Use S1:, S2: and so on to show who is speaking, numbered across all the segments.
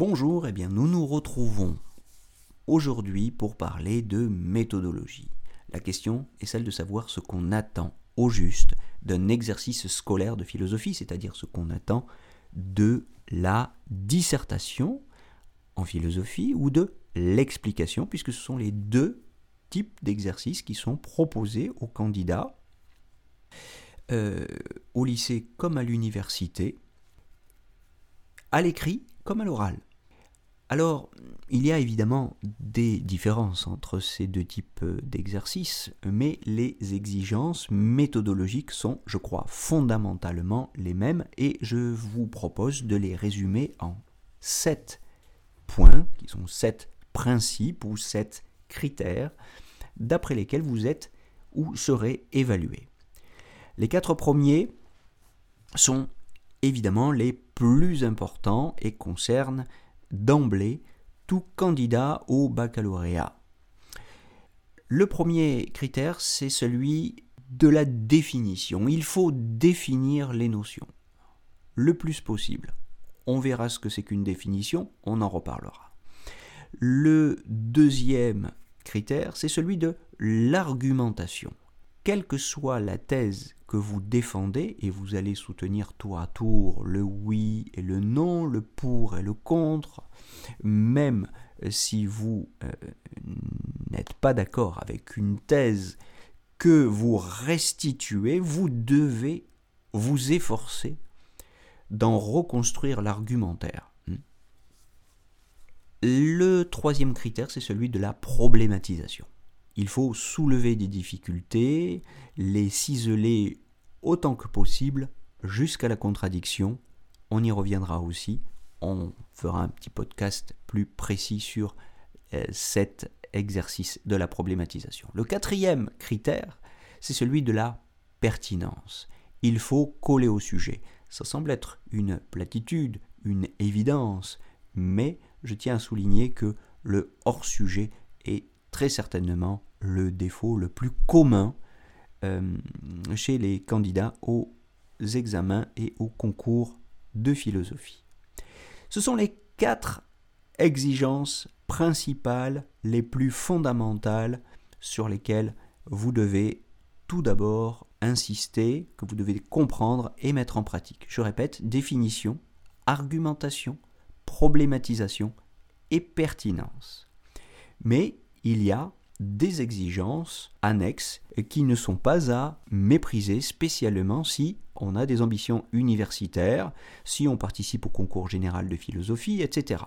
S1: Bonjour, eh bien nous nous retrouvons aujourd'hui pour parler de méthodologie. La question est celle de savoir ce qu'on attend au juste d'un exercice scolaire de philosophie, c'est-à-dire ce qu'on attend de la dissertation en philosophie ou de l'explication, puisque ce sont les deux types d'exercices qui sont proposés aux candidats euh, au lycée comme à l'université, à l'écrit comme à l'oral. Alors, il y a évidemment des différences entre ces deux types d'exercices, mais les exigences méthodologiques sont, je crois, fondamentalement les mêmes et je vous propose de les résumer en sept points, qui sont sept principes ou sept critères, d'après lesquels vous êtes ou serez évalué. Les quatre premiers sont évidemment les plus importants et concernent d'emblée tout candidat au baccalauréat. Le premier critère, c'est celui de la définition. Il faut définir les notions le plus possible. On verra ce que c'est qu'une définition, on en reparlera. Le deuxième critère, c'est celui de l'argumentation quelle que soit la thèse que vous défendez, et vous allez soutenir tour à tour le oui et le non, le pour et le contre, même si vous euh, n'êtes pas d'accord avec une thèse que vous restituez, vous devez vous efforcer d'en reconstruire l'argumentaire. Le troisième critère, c'est celui de la problématisation. Il faut soulever des difficultés, les ciseler autant que possible jusqu'à la contradiction. On y reviendra aussi. On fera un petit podcast plus précis sur euh, cet exercice de la problématisation. Le quatrième critère, c'est celui de la pertinence. Il faut coller au sujet. Ça semble être une platitude, une évidence, mais je tiens à souligner que le hors-sujet est très certainement le défaut le plus commun euh, chez les candidats aux examens et aux concours de philosophie. Ce sont les quatre exigences principales, les plus fondamentales sur lesquelles vous devez tout d'abord insister, que vous devez comprendre et mettre en pratique. Je répète, définition, argumentation, problématisation et pertinence. Mais il y a des exigences annexes qui ne sont pas à mépriser spécialement si on a des ambitions universitaires, si on participe au concours général de philosophie, etc.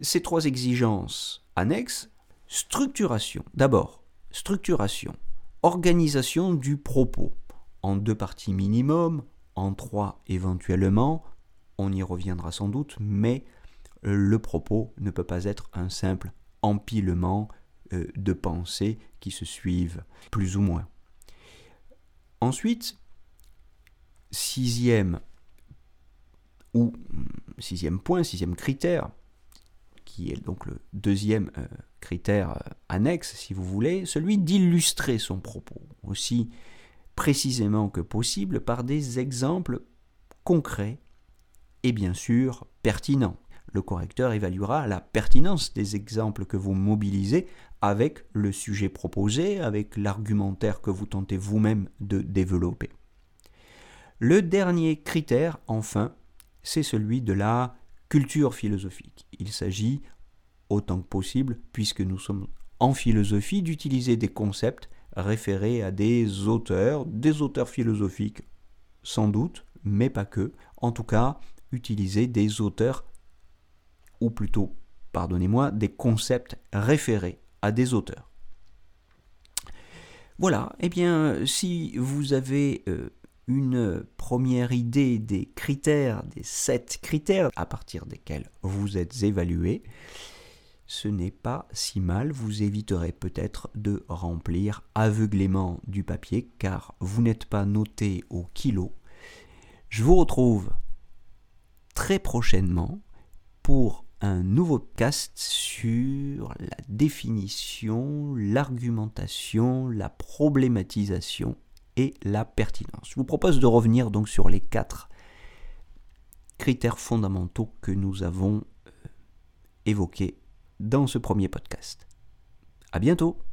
S1: Ces trois exigences annexes, structuration. D'abord, structuration, organisation du propos, en deux parties minimum, en trois éventuellement, on y reviendra sans doute, mais le propos ne peut pas être un simple empilement euh, de pensées qui se suivent, plus ou moins. Ensuite, sixième ou sixième point, sixième critère, qui est donc le deuxième euh, critère euh, annexe, si vous voulez, celui d'illustrer son propos, aussi précisément que possible par des exemples concrets et bien sûr pertinents. Le correcteur évaluera la pertinence des exemples que vous mobilisez avec le sujet proposé, avec l'argumentaire que vous tentez vous-même de développer. Le dernier critère, enfin, c'est celui de la culture philosophique. Il s'agit, autant que possible, puisque nous sommes en philosophie, d'utiliser des concepts référés à des auteurs, des auteurs philosophiques sans doute, mais pas que. En tout cas, utiliser des auteurs, ou plutôt, pardonnez-moi, des concepts référés des auteurs. Voilà, et eh bien, si vous avez euh, une première idée des critères, des sept critères à partir desquels vous êtes évalué, ce n'est pas si mal, vous éviterez peut-être de remplir aveuglément du papier car vous n'êtes pas noté au kilo. Je vous retrouve très prochainement pour un nouveau podcast sur la définition, l'argumentation, la problématisation et la pertinence. Je vous propose de revenir donc sur les quatre critères fondamentaux que nous avons euh, évoqués dans ce premier podcast. À bientôt!